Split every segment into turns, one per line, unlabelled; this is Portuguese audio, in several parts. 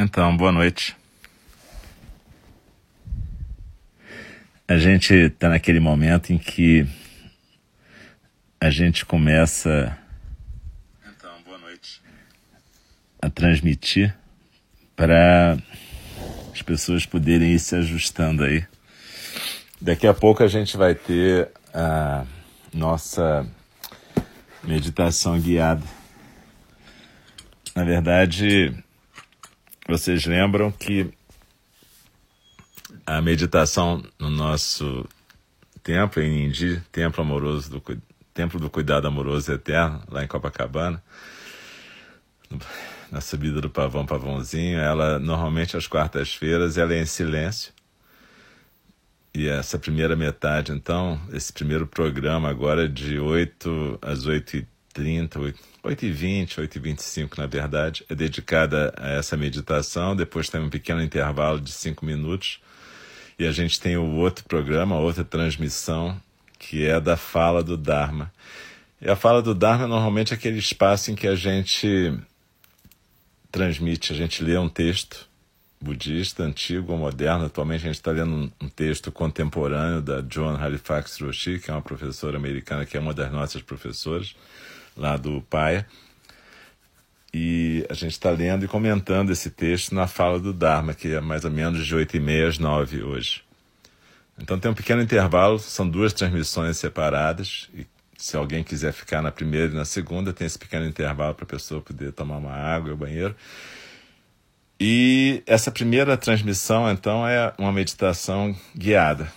Então, boa noite. A gente está naquele momento em que a gente começa
Então, boa noite.
a transmitir para as pessoas poderem ir se ajustando aí. Daqui a pouco a gente vai ter a nossa meditação guiada. Na verdade, vocês lembram que a meditação no nosso templo em Indi, Templo Amoroso do Templo do Cuidado Amoroso Eterno, lá em Copacabana, na subida do Pavão Pavãozinho, ela normalmente às quartas-feiras ela é em silêncio. E essa primeira metade, então, esse primeiro programa agora é de 8 às 8h30, 8h20, 8h25, na verdade, é dedicada a essa meditação. Depois tem um pequeno intervalo de 5 minutos. E a gente tem o outro programa, outra transmissão, que é da fala do Dharma. E a fala do Dharma é normalmente aquele espaço em que a gente transmite, a gente lê um texto budista, antigo ou moderno. Atualmente a gente está lendo um texto contemporâneo da Joan Halifax Roshi, que é uma professora americana, que é uma das nossas professoras lá do PAIA. E a gente está lendo e comentando esse texto na fala do Dharma, que é mais ou menos de 8 e meia às 9 hoje. Então tem um pequeno intervalo, são duas transmissões separadas, e se alguém quiser ficar na primeira e na segunda, tem esse pequeno intervalo para a pessoa poder tomar uma água o banheiro. E essa primeira transmissão, então, é uma meditação guiada.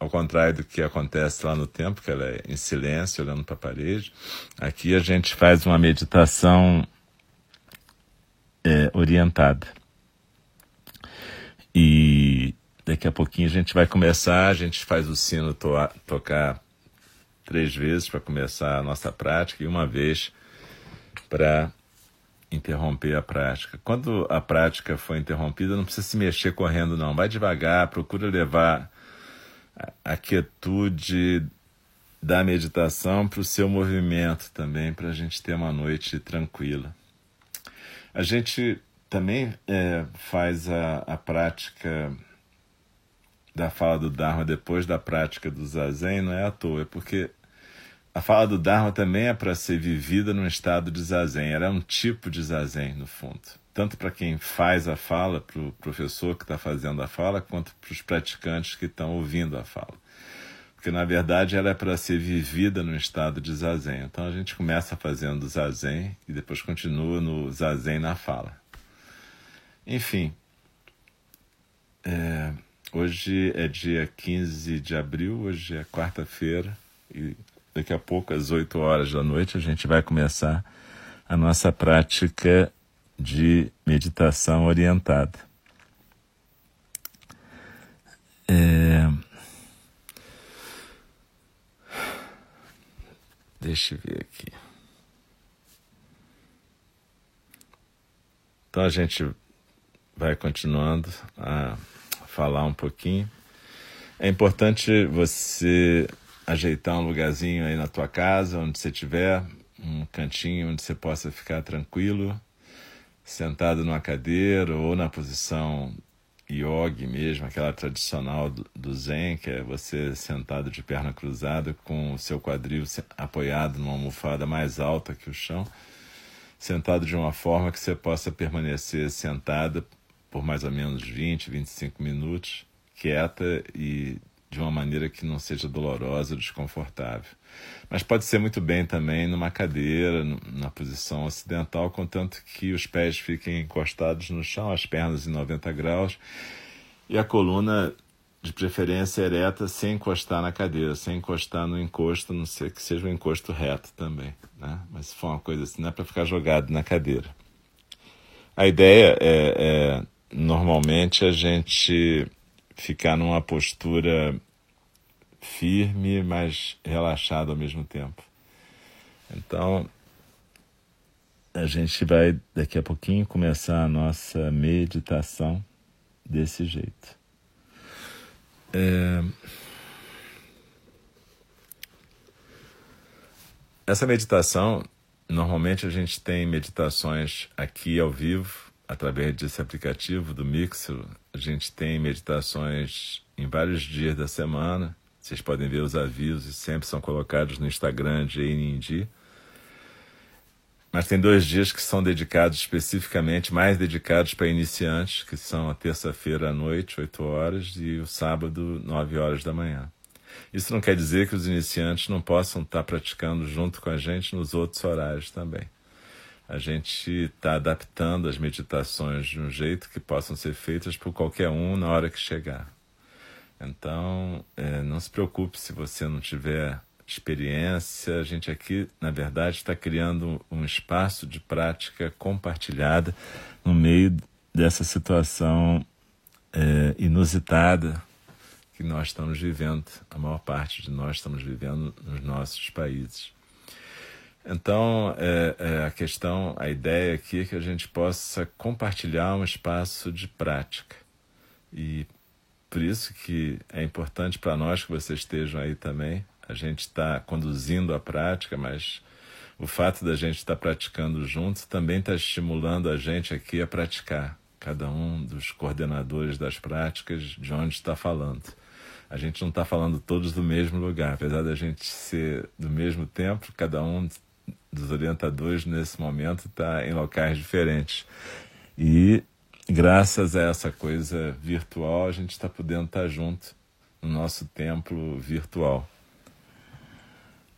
Ao contrário do que acontece lá no templo, que ela é em silêncio, olhando para a parede. Aqui a gente faz uma meditação é, orientada. E daqui a pouquinho a gente vai começar, a gente faz o sino toa, tocar três vezes para começar a nossa prática e uma vez para interromper a prática. Quando a prática for interrompida, não precisa se mexer correndo, não. Vai devagar, procura levar a quietude da meditação para o seu movimento também, para a gente ter uma noite tranquila. A gente também é, faz a, a prática da fala do Dharma depois da prática do Zazen, não é à toa, é porque a fala do Dharma também é para ser vivida num estado de zazen. Ela é um tipo de zazen, no fundo. Tanto para quem faz a fala, para o professor que está fazendo a fala, quanto para os praticantes que estão ouvindo a fala. Porque, na verdade, ela é para ser vivida num estado de zazen. Então, a gente começa fazendo zazen e depois continua no zazen na fala. Enfim, é, hoje é dia 15 de abril, hoje é quarta-feira e daqui a pouco, às 8 horas da noite, a gente vai começar a nossa prática de meditação orientada. É... Deixa eu ver aqui. Então a gente vai continuando a falar um pouquinho. É importante você ajeitar um lugarzinho aí na tua casa, onde você tiver, um cantinho onde você possa ficar tranquilo, sentado numa cadeira ou na posição yogi mesmo, aquela tradicional do zen, que é você sentado de perna cruzada com o seu quadril apoiado numa almofada mais alta que o chão, sentado de uma forma que você possa permanecer sentada por mais ou menos 20, 25 minutos, quieta e de uma maneira que não seja dolorosa ou desconfortável. Mas pode ser muito bem também numa cadeira, na posição ocidental, contanto que os pés fiquem encostados no chão, as pernas em 90 graus e a coluna, de preferência, ereta, sem encostar na cadeira, sem encostar no encosto, não ser que seja um encosto reto também. Né? Mas se for uma coisa assim, não é para ficar jogado na cadeira. A ideia é, é normalmente a gente ficar numa postura firme, mas relaxada ao mesmo tempo. Então, a gente vai daqui a pouquinho começar a nossa meditação desse jeito. É... Essa meditação, normalmente a gente tem meditações aqui ao vivo, através desse aplicativo do Mixer, a gente tem meditações em vários dias da semana. Vocês podem ver os avisos, sempre são colocados no Instagram de Inindi. Mas tem dois dias que são dedicados especificamente, mais dedicados para iniciantes, que são a terça-feira à noite, 8 horas, e o sábado, 9 horas da manhã. Isso não quer dizer que os iniciantes não possam estar praticando junto com a gente nos outros horários também. A gente está adaptando as meditações de um jeito que possam ser feitas por qualquer um na hora que chegar. Então, é, não se preocupe se você não tiver experiência. A gente aqui, na verdade, está criando um espaço de prática compartilhada no meio dessa situação é, inusitada que nós estamos vivendo, a maior parte de nós estamos vivendo nos nossos países. Então, é, é, a questão, a ideia aqui é que a gente possa compartilhar um espaço de prática. E por isso que é importante para nós que vocês estejam aí também, a gente está conduzindo a prática, mas o fato da gente estar tá praticando juntos também está estimulando a gente aqui a praticar, cada um dos coordenadores das práticas de onde está falando. A gente não está falando todos do mesmo lugar, apesar da gente ser do mesmo tempo, cada um dos orientadores nesse momento está em locais diferentes. E graças a essa coisa virtual, a gente está podendo estar tá junto no nosso templo virtual.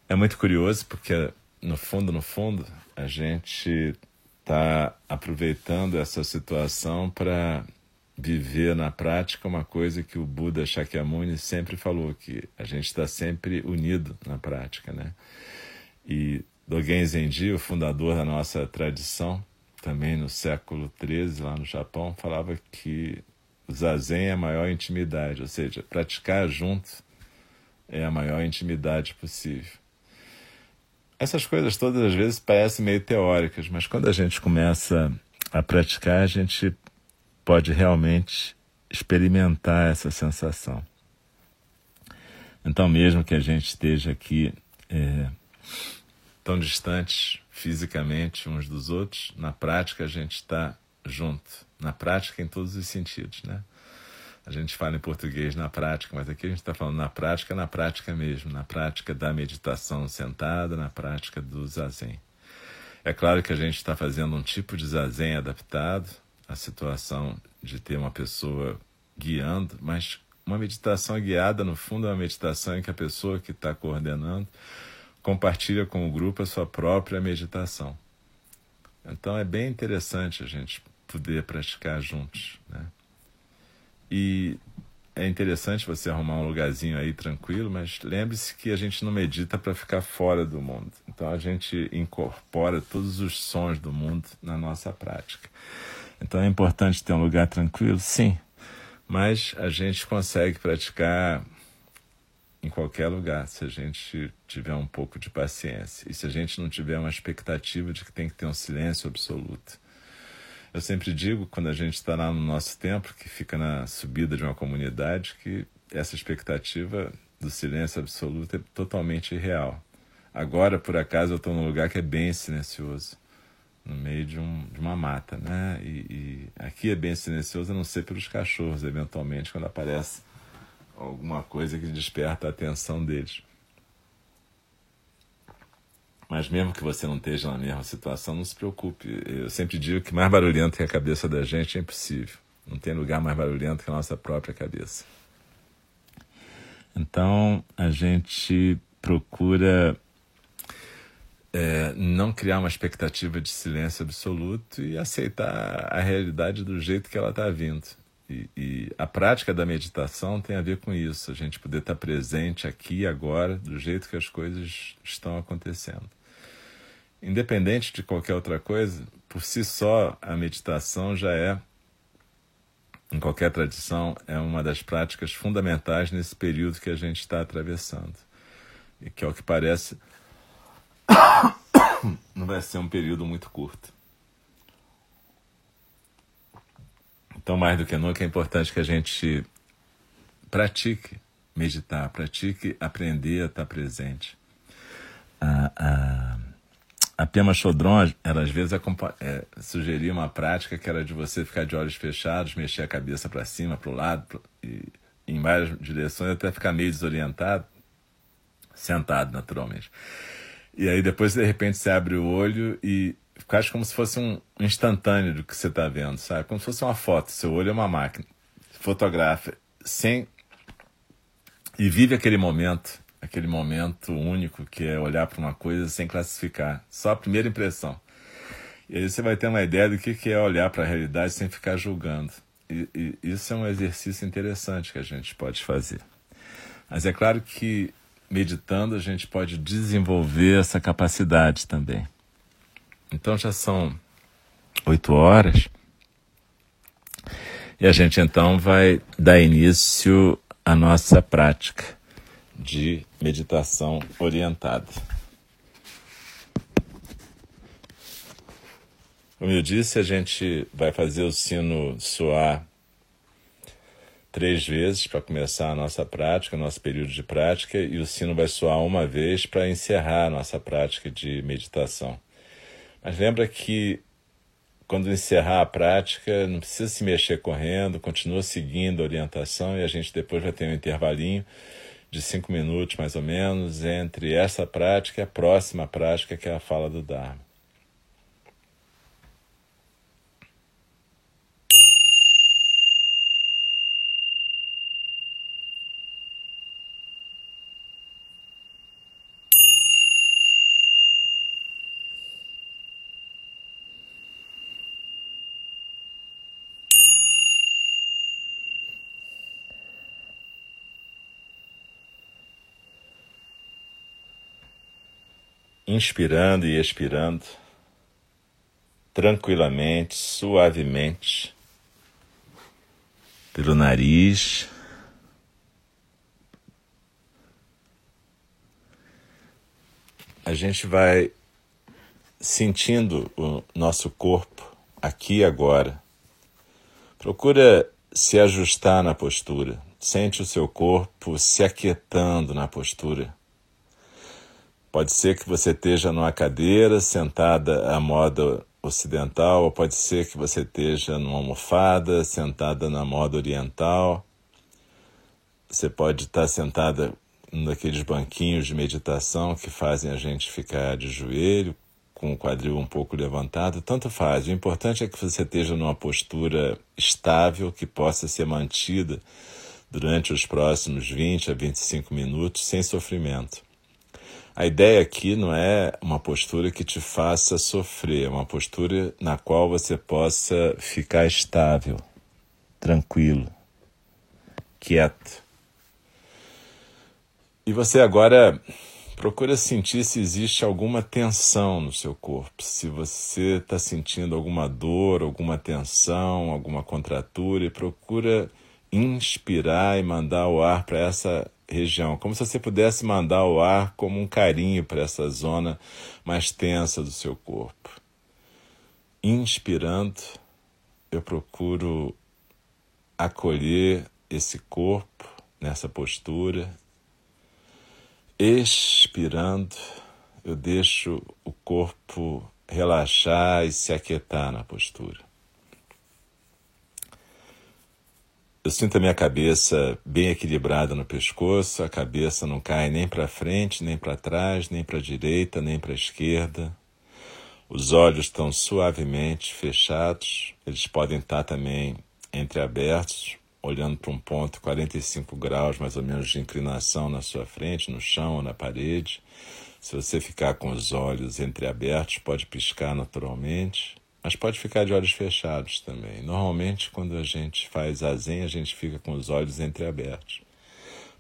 É muito curioso porque, no fundo, no fundo, a gente está aproveitando essa situação para viver na prática uma coisa que o Buda Shakyamuni sempre falou, que a gente está sempre unido na prática, né? E Dogen Zenji, o fundador da nossa tradição, também no século XIII, lá no Japão, falava que o zazen é a maior intimidade, ou seja, praticar junto é a maior intimidade possível. Essas coisas todas às vezes parecem meio teóricas, mas quando a gente começa a praticar, a gente pode realmente experimentar essa sensação. Então, mesmo que a gente esteja aqui é, tão distantes fisicamente uns dos outros, na prática a gente está junto. Na prática, em todos os sentidos, né? A gente fala em português na prática, mas aqui a gente está falando na prática, na prática mesmo, na prática da meditação sentada, na prática do zazen. É claro que a gente está fazendo um tipo de zazen adaptado à situação de ter uma pessoa guiando, mas uma meditação guiada, no fundo, é uma meditação em que a pessoa que está coordenando compartilha com o grupo a sua própria meditação. Então é bem interessante a gente poder praticar juntos, né? E é interessante você arrumar um lugarzinho aí tranquilo, mas lembre-se que a gente não medita para ficar fora do mundo. Então a gente incorpora todos os sons do mundo na nossa prática. Então é importante ter um lugar tranquilo, sim, mas a gente consegue praticar em qualquer lugar, se a gente tiver um pouco de paciência e se a gente não tiver uma expectativa de que tem que ter um silêncio absoluto. Eu sempre digo, quando a gente está lá no nosso templo, que fica na subida de uma comunidade, que essa expectativa do silêncio absoluto é totalmente irreal. Agora, por acaso, eu estou num lugar que é bem silencioso, no meio de, um, de uma mata, né? E, e, aqui é bem silencioso, a não ser pelos cachorros, eventualmente, quando aparece alguma coisa que desperta a atenção deles. Mas mesmo que você não esteja na mesma situação, não se preocupe. Eu sempre digo que mais barulhento que a cabeça da gente é impossível. Não tem lugar mais barulhento que a nossa própria cabeça. Então a gente procura é, não criar uma expectativa de silêncio absoluto e aceitar a realidade do jeito que ela está vindo. E, e, a prática da meditação tem a ver com isso, a gente poder estar presente aqui agora, do jeito que as coisas estão acontecendo. Independente de qualquer outra coisa, por si só a meditação já é, em qualquer tradição, é uma das práticas fundamentais nesse período que a gente está atravessando. E que, ao que parece, não vai ser um período muito curto. Então, mais do que nunca, é importante que a gente pratique meditar, pratique aprender a estar presente. A, a a Pema Chodron, ela às vezes é, sugeria uma prática que era de você ficar de olhos fechados, mexer a cabeça para cima, para o lado, pro, e, em várias direções, até ficar meio desorientado, sentado naturalmente. E aí depois, de repente, você abre o olho e quase como se fosse um instantâneo do que você está vendo, sabe? Como se fosse uma foto. Seu olho é uma máquina. Fotografa sem. E vive aquele momento, aquele momento único que é olhar para uma coisa sem classificar. Só a primeira impressão. E aí você vai ter uma ideia do que é olhar para a realidade sem ficar julgando. E, e isso é um exercício interessante que a gente pode fazer. Mas é claro que meditando a gente pode desenvolver essa capacidade também. Então já são oito horas. E a gente então vai dar início à nossa prática de meditação orientada. Como eu disse, a gente vai fazer o sino soar três vezes para começar a nossa prática, nosso período de prática, e o sino vai soar uma vez para encerrar a nossa prática de meditação. Mas lembra que quando encerrar a prática, não precisa se mexer correndo, continua seguindo a orientação e a gente depois vai ter um intervalinho de cinco minutos mais ou menos entre essa prática e a próxima prática, que é a fala do Dharma. Inspirando e expirando, tranquilamente, suavemente, pelo nariz. A gente vai sentindo o nosso corpo aqui e agora. Procura se ajustar na postura. Sente o seu corpo se aquietando na postura. Pode ser que você esteja numa cadeira sentada à moda ocidental, ou pode ser que você esteja numa almofada sentada na moda oriental. Você pode estar sentada naqueles banquinhos de meditação que fazem a gente ficar de joelho, com o quadril um pouco levantado, tanto faz. O importante é que você esteja numa postura estável que possa ser mantida durante os próximos 20 a 25 minutos sem sofrimento. A ideia aqui não é uma postura que te faça sofrer, é uma postura na qual você possa ficar estável, tranquilo, quieto. E você agora procura sentir se existe alguma tensão no seu corpo, se você está sentindo alguma dor, alguma tensão, alguma contratura, e procura inspirar e mandar o ar para essa região, como se você pudesse mandar o ar como um carinho para essa zona mais tensa do seu corpo. Inspirando, eu procuro acolher esse corpo nessa postura. Expirando, eu deixo o corpo relaxar e se aquietar na postura. Eu sinto a minha cabeça bem equilibrada no pescoço, a cabeça não cai nem para frente, nem para trás, nem para a direita, nem para a esquerda. Os olhos estão suavemente fechados, eles podem estar também entreabertos, olhando para um ponto 45 graus mais ou menos de inclinação na sua frente, no chão ou na parede. Se você ficar com os olhos entreabertos, pode piscar naturalmente. Mas pode ficar de olhos fechados também. Normalmente, quando a gente faz a zen, a gente fica com os olhos entreabertos.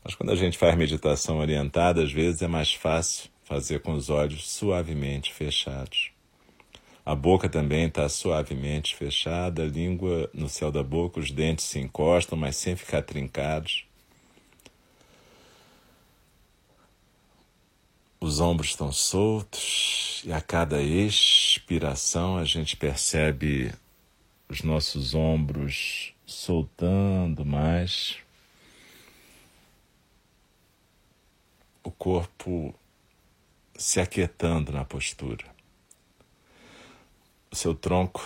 Mas quando a gente faz meditação orientada, às vezes é mais fácil fazer com os olhos suavemente fechados. A boca também está suavemente fechada, a língua no céu da boca, os dentes se encostam, mas sem ficar trincados. Os ombros estão soltos e a cada expiração a gente percebe os nossos ombros soltando mais. O corpo se aquietando na postura. O seu tronco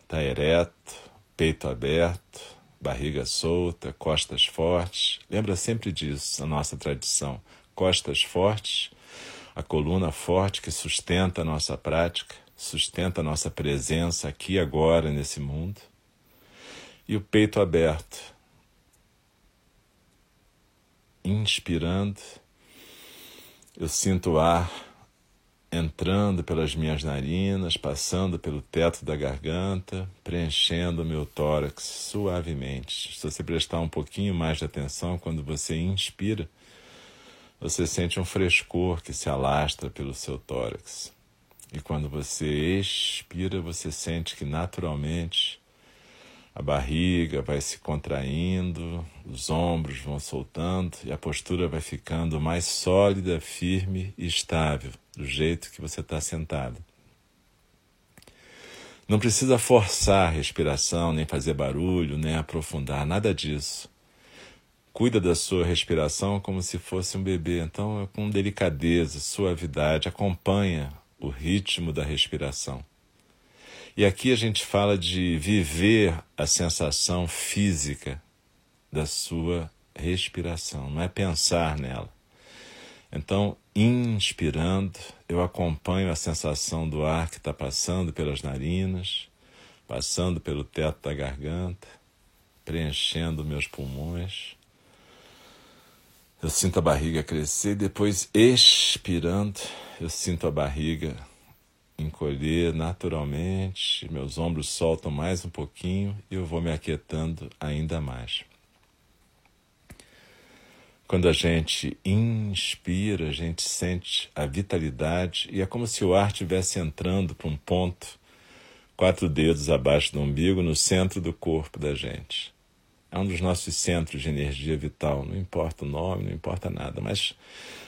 está ereto, peito aberto, barriga solta, costas fortes. Lembra sempre disso, a nossa tradição. Costas fortes, a coluna forte que sustenta a nossa prática, sustenta a nossa presença aqui agora nesse mundo. E o peito aberto. Inspirando, eu sinto o ar entrando pelas minhas narinas, passando pelo teto da garganta, preenchendo o meu tórax suavemente. Se você prestar um pouquinho mais de atenção, quando você inspira, você sente um frescor que se alastra pelo seu tórax. E quando você expira, você sente que naturalmente a barriga vai se contraindo, os ombros vão soltando e a postura vai ficando mais sólida, firme e estável, do jeito que você está sentado. Não precisa forçar a respiração, nem fazer barulho, nem aprofundar, nada disso. Cuida da sua respiração como se fosse um bebê, então, com delicadeza, suavidade, acompanha o ritmo da respiração. E aqui a gente fala de viver a sensação física da sua respiração, não é pensar nela. Então, inspirando, eu acompanho a sensação do ar que está passando pelas narinas, passando pelo teto da garganta, preenchendo meus pulmões. Eu sinto a barriga crescer, depois expirando, eu sinto a barriga encolher naturalmente, meus ombros soltam mais um pouquinho e eu vou me aquietando ainda mais. Quando a gente inspira, a gente sente a vitalidade e é como se o ar estivesse entrando para um ponto, quatro dedos abaixo do umbigo, no centro do corpo da gente. É um dos nossos centros de energia vital, não importa o nome, não importa nada, mas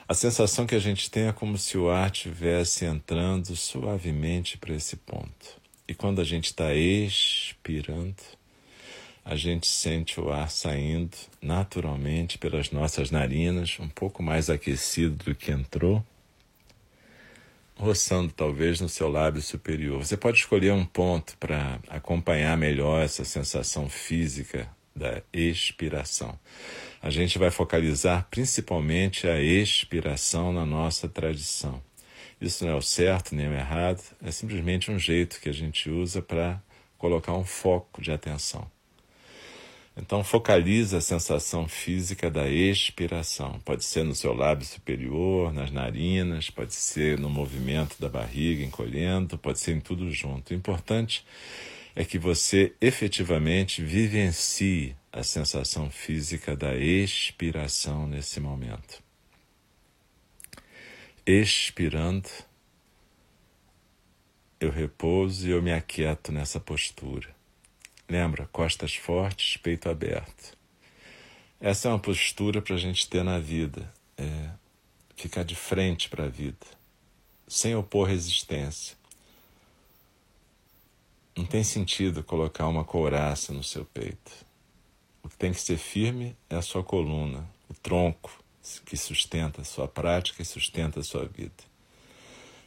a sensação que a gente tem é como se o ar estivesse entrando suavemente para esse ponto. E quando a gente está expirando, a gente sente o ar saindo naturalmente pelas nossas narinas, um pouco mais aquecido do que entrou, roçando talvez no seu lábio superior. Você pode escolher um ponto para acompanhar melhor essa sensação física da expiração. A gente vai focalizar principalmente a expiração na nossa tradição. Isso não é o certo nem o errado, é simplesmente um jeito que a gente usa para colocar um foco de atenção. Então, focaliza a sensação física da expiração. Pode ser no seu lábio superior, nas narinas, pode ser no movimento da barriga encolhendo, pode ser em tudo junto. O importante é que você efetivamente vivencie a sensação física da expiração nesse momento. Expirando, eu repouso e eu me aquieto nessa postura. Lembra, costas fortes, peito aberto. Essa é uma postura para a gente ter na vida, é ficar de frente para a vida, sem opor resistência não tem sentido colocar uma couraça no seu peito. O que tem que ser firme é a sua coluna, o tronco que sustenta a sua prática e sustenta a sua vida.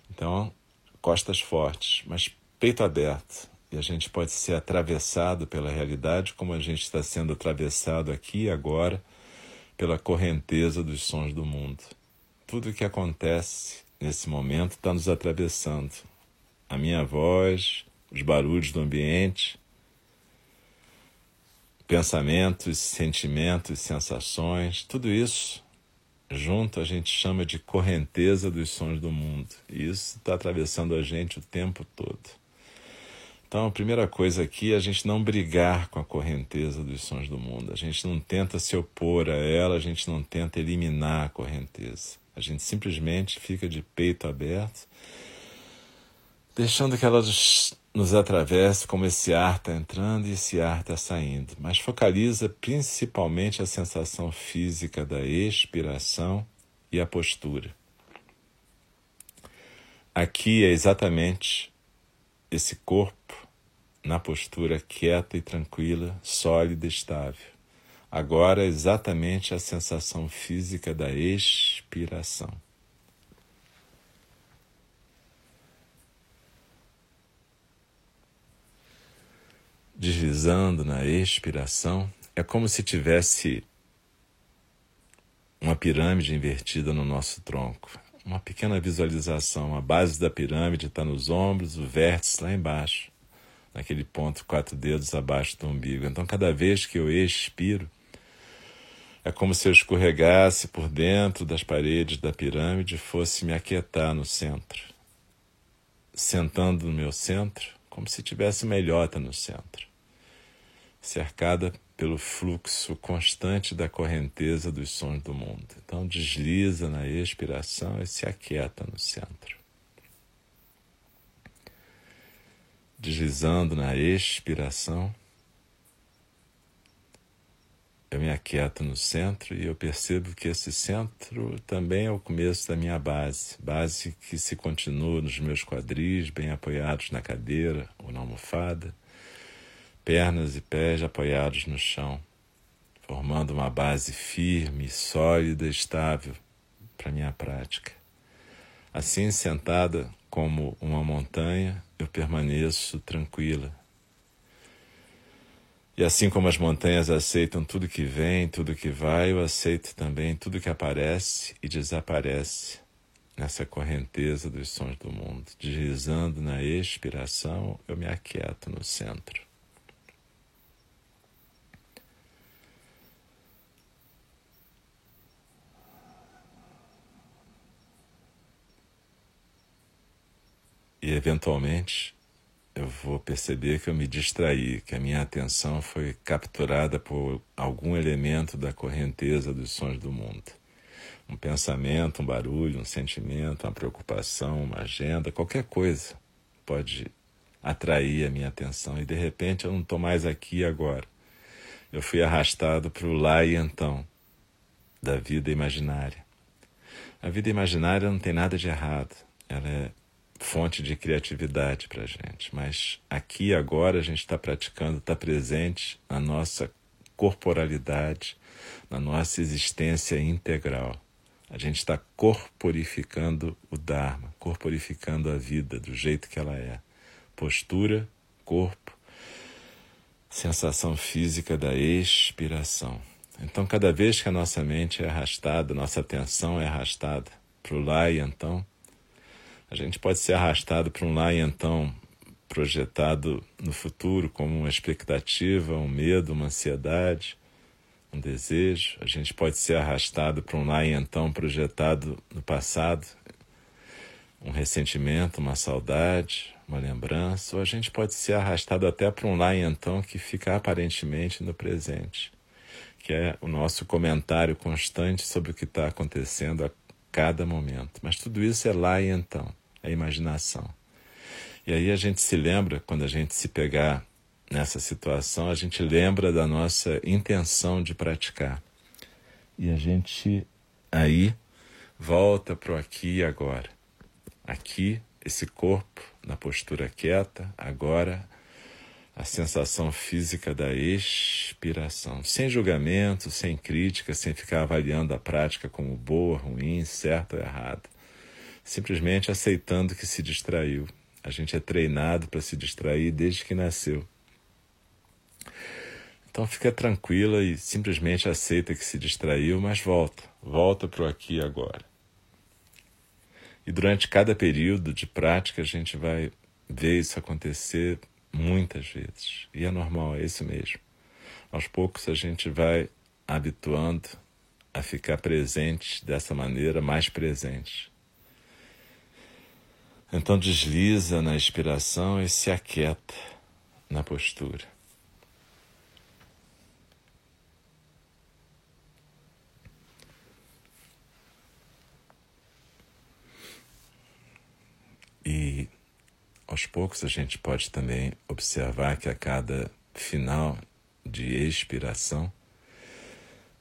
Então, costas fortes, mas peito aberto. E a gente pode ser atravessado pela realidade como a gente está sendo atravessado aqui e agora pela correnteza dos sons do mundo. Tudo o que acontece nesse momento está nos atravessando. A minha voz, os barulhos do ambiente, pensamentos, sentimentos, sensações, tudo isso junto a gente chama de correnteza dos sons do mundo. E isso está atravessando a gente o tempo todo. Então, a primeira coisa aqui é a gente não brigar com a correnteza dos sons do mundo. A gente não tenta se opor a ela, a gente não tenta eliminar a correnteza. A gente simplesmente fica de peito aberto, deixando que nos atravessa como esse ar está entrando e esse ar está saindo, mas focaliza principalmente a sensação física da expiração e a postura. Aqui é exatamente esse corpo na postura quieta e tranquila, sólida e estável. Agora é exatamente a sensação física da expiração. Deslizando na expiração, é como se tivesse uma pirâmide invertida no nosso tronco. Uma pequena visualização. A base da pirâmide está nos ombros, o vértice lá embaixo, naquele ponto, quatro dedos abaixo do umbigo. Então, cada vez que eu expiro, é como se eu escorregasse por dentro das paredes da pirâmide e fosse me aquietar no centro. Sentando no meu centro, como se tivesse uma ilhota no centro cercada pelo fluxo constante da correnteza dos sons do mundo. Então desliza na expiração e se aquieta no centro. Deslizando na expiração, eu me aquieto no centro e eu percebo que esse centro também é o começo da minha base, base que se continua nos meus quadris, bem apoiados na cadeira ou na almofada pernas e pés apoiados no chão, formando uma base firme, sólida e estável para minha prática. Assim, sentada como uma montanha, eu permaneço tranquila. E assim como as montanhas aceitam tudo que vem, tudo que vai, eu aceito também tudo que aparece e desaparece nessa correnteza dos sons do mundo. Deslizando na expiração, eu me aquieto no centro. E eventualmente eu vou perceber que eu me distraí, que a minha atenção foi capturada por algum elemento da correnteza dos sons do mundo. Um pensamento, um barulho, um sentimento, uma preocupação, uma agenda, qualquer coisa pode atrair a minha atenção e de repente eu não estou mais aqui agora. Eu fui arrastado para o lá e então da vida imaginária. A vida imaginária não tem nada de errado. Ela é fonte de criatividade para a gente. Mas aqui agora a gente está praticando, está presente na nossa corporalidade, na nossa existência integral. A gente está corporificando o Dharma, corporificando a vida do jeito que ela é. Postura, corpo, sensação física da expiração. Então, cada vez que a nossa mente é arrastada, nossa atenção é arrastada para o lá e então, a gente pode ser arrastado para um lá e então projetado no futuro como uma expectativa, um medo, uma ansiedade, um desejo. A gente pode ser arrastado para um lá e então projetado no passado, um ressentimento, uma saudade, uma lembrança, ou a gente pode ser arrastado até para um lá e então que fica aparentemente no presente, que é o nosso comentário constante sobre o que está acontecendo a cada momento. Mas tudo isso é lá e então a imaginação. E aí a gente se lembra, quando a gente se pegar nessa situação, a gente lembra da nossa intenção de praticar. E a gente aí volta para o aqui e agora. Aqui, esse corpo na postura quieta, agora a sensação física da expiração, sem julgamento, sem crítica, sem ficar avaliando a prática como boa, ruim, certa ou errada simplesmente aceitando que se distraiu. A gente é treinado para se distrair desde que nasceu. Então fica tranquila e simplesmente aceita que se distraiu, mas volta, volta para o aqui e agora. E durante cada período de prática a gente vai ver isso acontecer muitas vezes. E é normal, é isso mesmo. Aos poucos a gente vai habituando a ficar presente dessa maneira, mais presente. Então desliza na expiração e se aquieta na postura. E aos poucos a gente pode também observar que a cada final de expiração,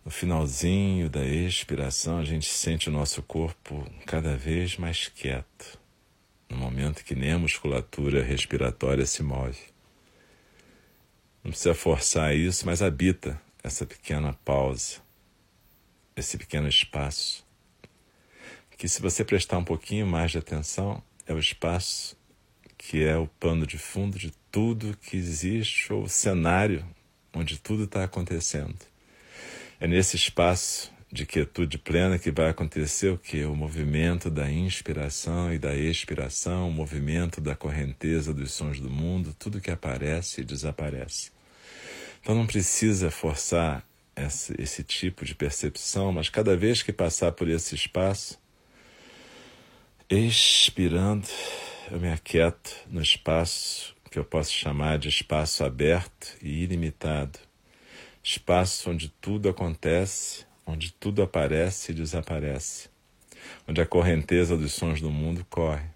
no finalzinho da expiração, a gente sente o nosso corpo cada vez mais quieto no momento que nem a musculatura respiratória se move. Não precisa forçar isso, mas habita essa pequena pausa, esse pequeno espaço, que se você prestar um pouquinho mais de atenção, é o espaço que é o pano de fundo de tudo que existe ou cenário onde tudo está acontecendo. É nesse espaço de quietude plena que vai acontecer o que? O movimento da inspiração e da expiração, o movimento da correnteza dos sons do mundo, tudo que aparece e desaparece. Então não precisa forçar esse, esse tipo de percepção, mas cada vez que passar por esse espaço, expirando, eu me aquieto no espaço que eu posso chamar de espaço aberto e ilimitado. Espaço onde tudo acontece, onde tudo aparece e desaparece, onde a correnteza dos sons do mundo corre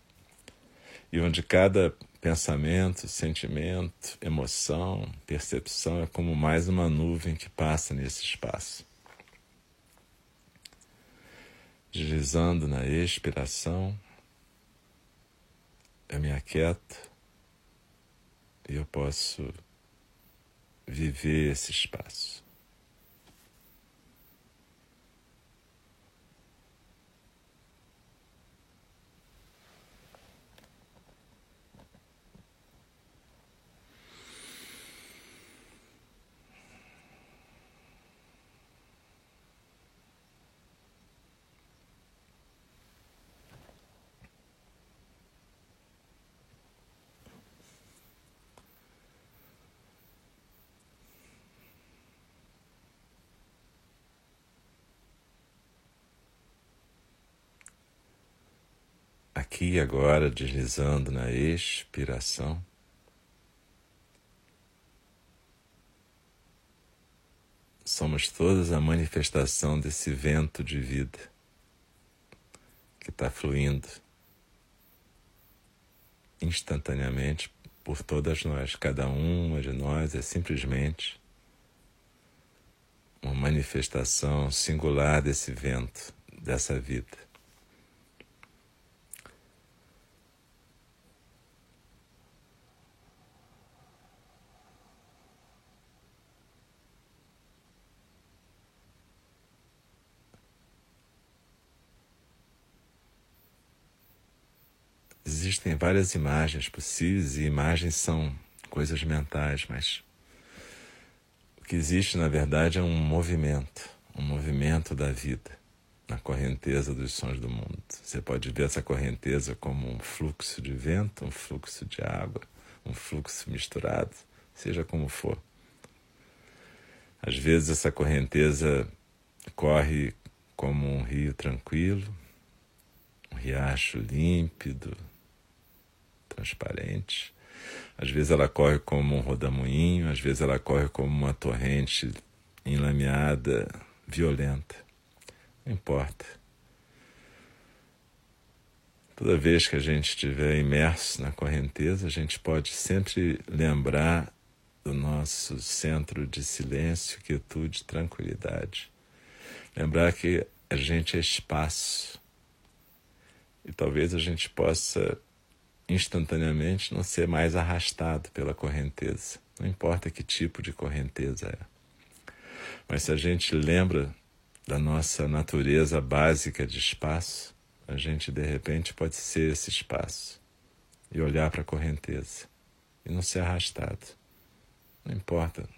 e onde cada pensamento, sentimento, emoção, percepção é como mais uma nuvem que passa nesse espaço. Deslizando na expiração, eu me aquieto e eu posso viver esse espaço. Aqui agora, deslizando na expiração. Somos todos a manifestação desse vento de vida que está fluindo instantaneamente por todas nós. Cada uma de nós é simplesmente uma manifestação singular desse vento, dessa vida. Existem várias imagens possíveis e imagens são coisas mentais, mas o que existe na verdade é um movimento, um movimento da vida na correnteza dos sons do mundo. Você pode ver essa correnteza como um fluxo de vento, um fluxo de água, um fluxo misturado, seja como for. Às vezes essa correnteza corre como um rio tranquilo, um riacho límpido, transparente. Às vezes ela corre como um rodamuinho, às vezes ela corre como uma torrente enlameada, violenta. Não importa. Toda vez que a gente estiver imerso na correnteza, a gente pode sempre lembrar do nosso centro de silêncio, quietude, tranquilidade. Lembrar que a gente é espaço. E talvez a gente possa instantaneamente não ser mais arrastado pela correnteza. Não importa que tipo de correnteza é. Mas se a gente lembra da nossa natureza básica de espaço, a gente de repente pode ser esse espaço e olhar para a correnteza e não ser arrastado. Não importa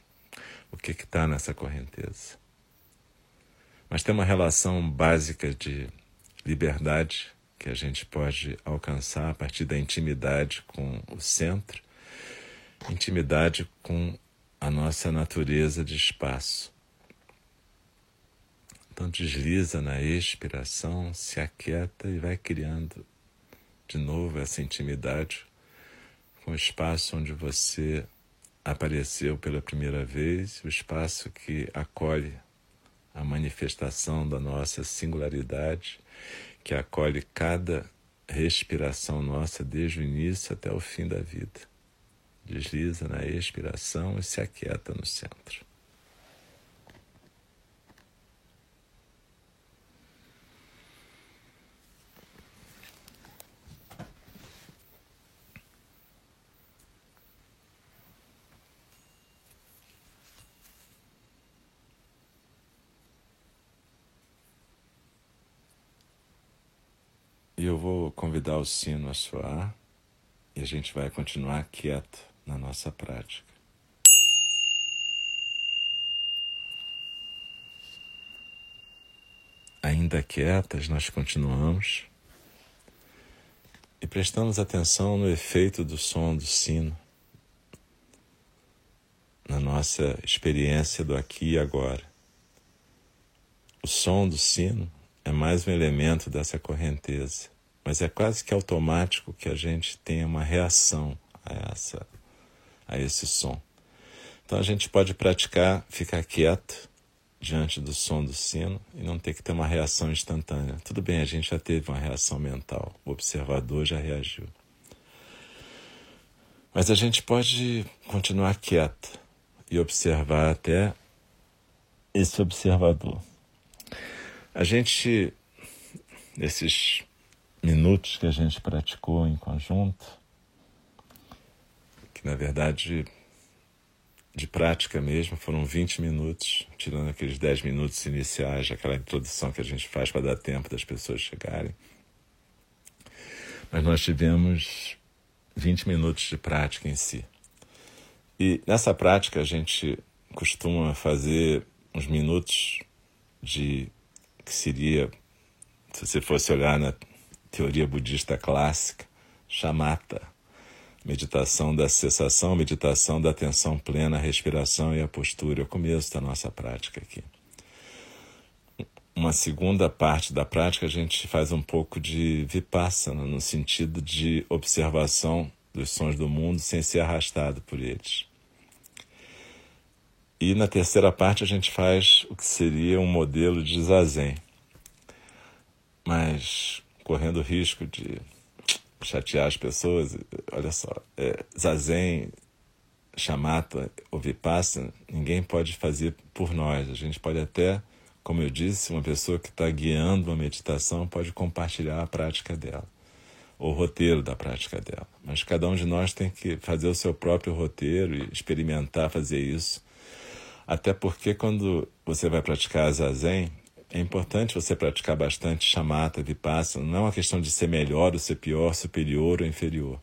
o que está nessa correnteza. Mas tem uma relação básica de liberdade que a gente pode alcançar a partir da intimidade com o centro, intimidade com a nossa natureza de espaço. Então desliza na expiração, se aquieta e vai criando de novo essa intimidade com o espaço onde você apareceu pela primeira vez, o espaço que acolhe a manifestação da nossa singularidade que acolhe cada respiração nossa desde o início até o fim da vida. Desliza na expiração e se aquieta no centro. E eu vou convidar o sino a soar e a gente vai continuar quieto na nossa prática. Ainda quietas, nós continuamos e prestamos atenção no efeito do som do sino na nossa experiência do aqui e agora. O som do sino é mais um elemento dessa correnteza, mas é quase que automático que a gente tenha uma reação a essa a esse som. Então a gente pode praticar ficar quieto diante do som do sino e não ter que ter uma reação instantânea. Tudo bem, a gente já teve uma reação mental, o observador já reagiu. Mas a gente pode continuar quieto e observar até esse observador. A gente, nesses minutos que a gente praticou em conjunto, que na verdade de prática mesmo, foram 20 minutos, tirando aqueles 10 minutos iniciais, aquela introdução que a gente faz para dar tempo das pessoas chegarem. Mas nós tivemos 20 minutos de prática em si. E nessa prática a gente costuma fazer uns minutos de que seria, se você fosse olhar na teoria budista clássica, chamata meditação da cessação, meditação da atenção plena, a respiração e a postura, é o começo da nossa prática aqui. Uma segunda parte da prática a gente faz um pouco de vipassana, no sentido de observação dos sons do mundo sem ser arrastado por eles. E na terceira parte a gente faz o que seria um modelo de zazen, mas correndo risco de chatear as pessoas. Olha só, é, zazen, chamata ou vipassana, ninguém pode fazer por nós. A gente pode até, como eu disse, uma pessoa que está guiando uma meditação pode compartilhar a prática dela, ou o roteiro da prática dela. Mas cada um de nós tem que fazer o seu próprio roteiro e experimentar fazer isso. Até porque quando você vai praticar zazen, é importante você praticar bastante chamata, vipassana. Não é uma questão de ser melhor ou ser pior, superior ou inferior.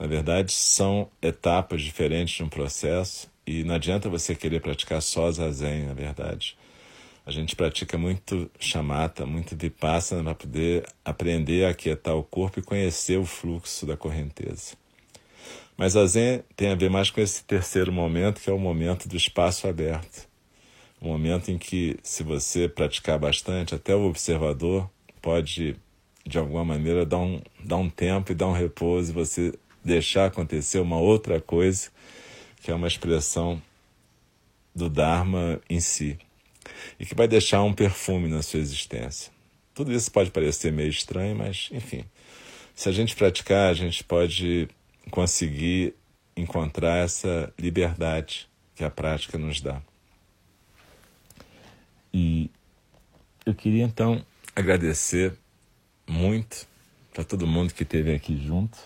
Na verdade, são etapas diferentes de um processo e não adianta você querer praticar só zazen, na verdade. A gente pratica muito chamata, muito vipassana para poder aprender a aquietar o corpo e conhecer o fluxo da correnteza. Mas a Zen tem a ver mais com esse terceiro momento, que é o momento do espaço aberto um momento em que, se você praticar bastante, até o observador pode, de alguma maneira, dar um, dar um tempo e dar um repouso e você deixar acontecer uma outra coisa, que é uma expressão do Dharma em si, e que vai deixar um perfume na sua existência. Tudo isso pode parecer meio estranho, mas, enfim, se a gente praticar, a gente pode conseguir encontrar essa liberdade que a prática nos dá. E eu queria então agradecer muito para todo mundo que esteve aqui junto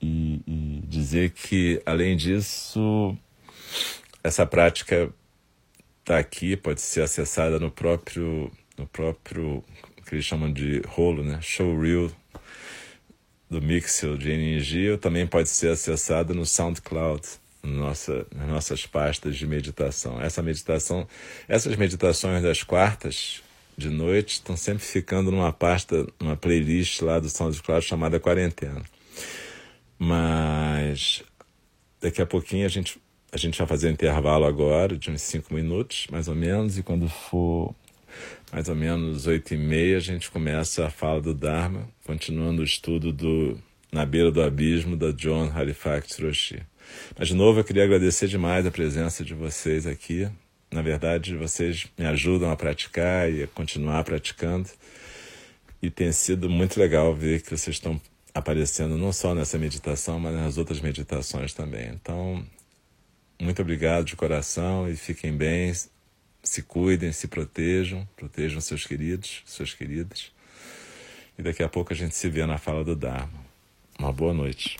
e, e, dizer que, além disso, essa prática está aqui, pode ser acessada no próprio, no próprio que eles chamam de rolo, né? Showreel do Mixel de ou também pode ser acessada no SoundCloud nossa, nas nossas pastas de meditação. Essa meditação, essas meditações das quartas de noite estão sempre ficando numa pasta, numa playlist lá do SoundCloud chamada Quarentena. Mas daqui a pouquinho a gente, a gente vai fazer um intervalo agora de uns cinco minutos, mais ou menos, e quando for mais ou menos oito e meia a gente começa a fala do Dharma, continuando o estudo do Na Beira do Abismo, da John Halifax Roshi. Mas, de novo, eu queria agradecer demais a presença de vocês aqui. Na verdade, vocês me ajudam a praticar e a continuar praticando. E tem sido muito legal ver que vocês estão aparecendo não só nessa meditação, mas nas outras meditações também. Então, muito obrigado de coração e fiquem bem, se cuidem, se protejam, protejam seus queridos, suas queridas. E daqui a pouco a gente se vê na fala do Dharma. Uma boa noite.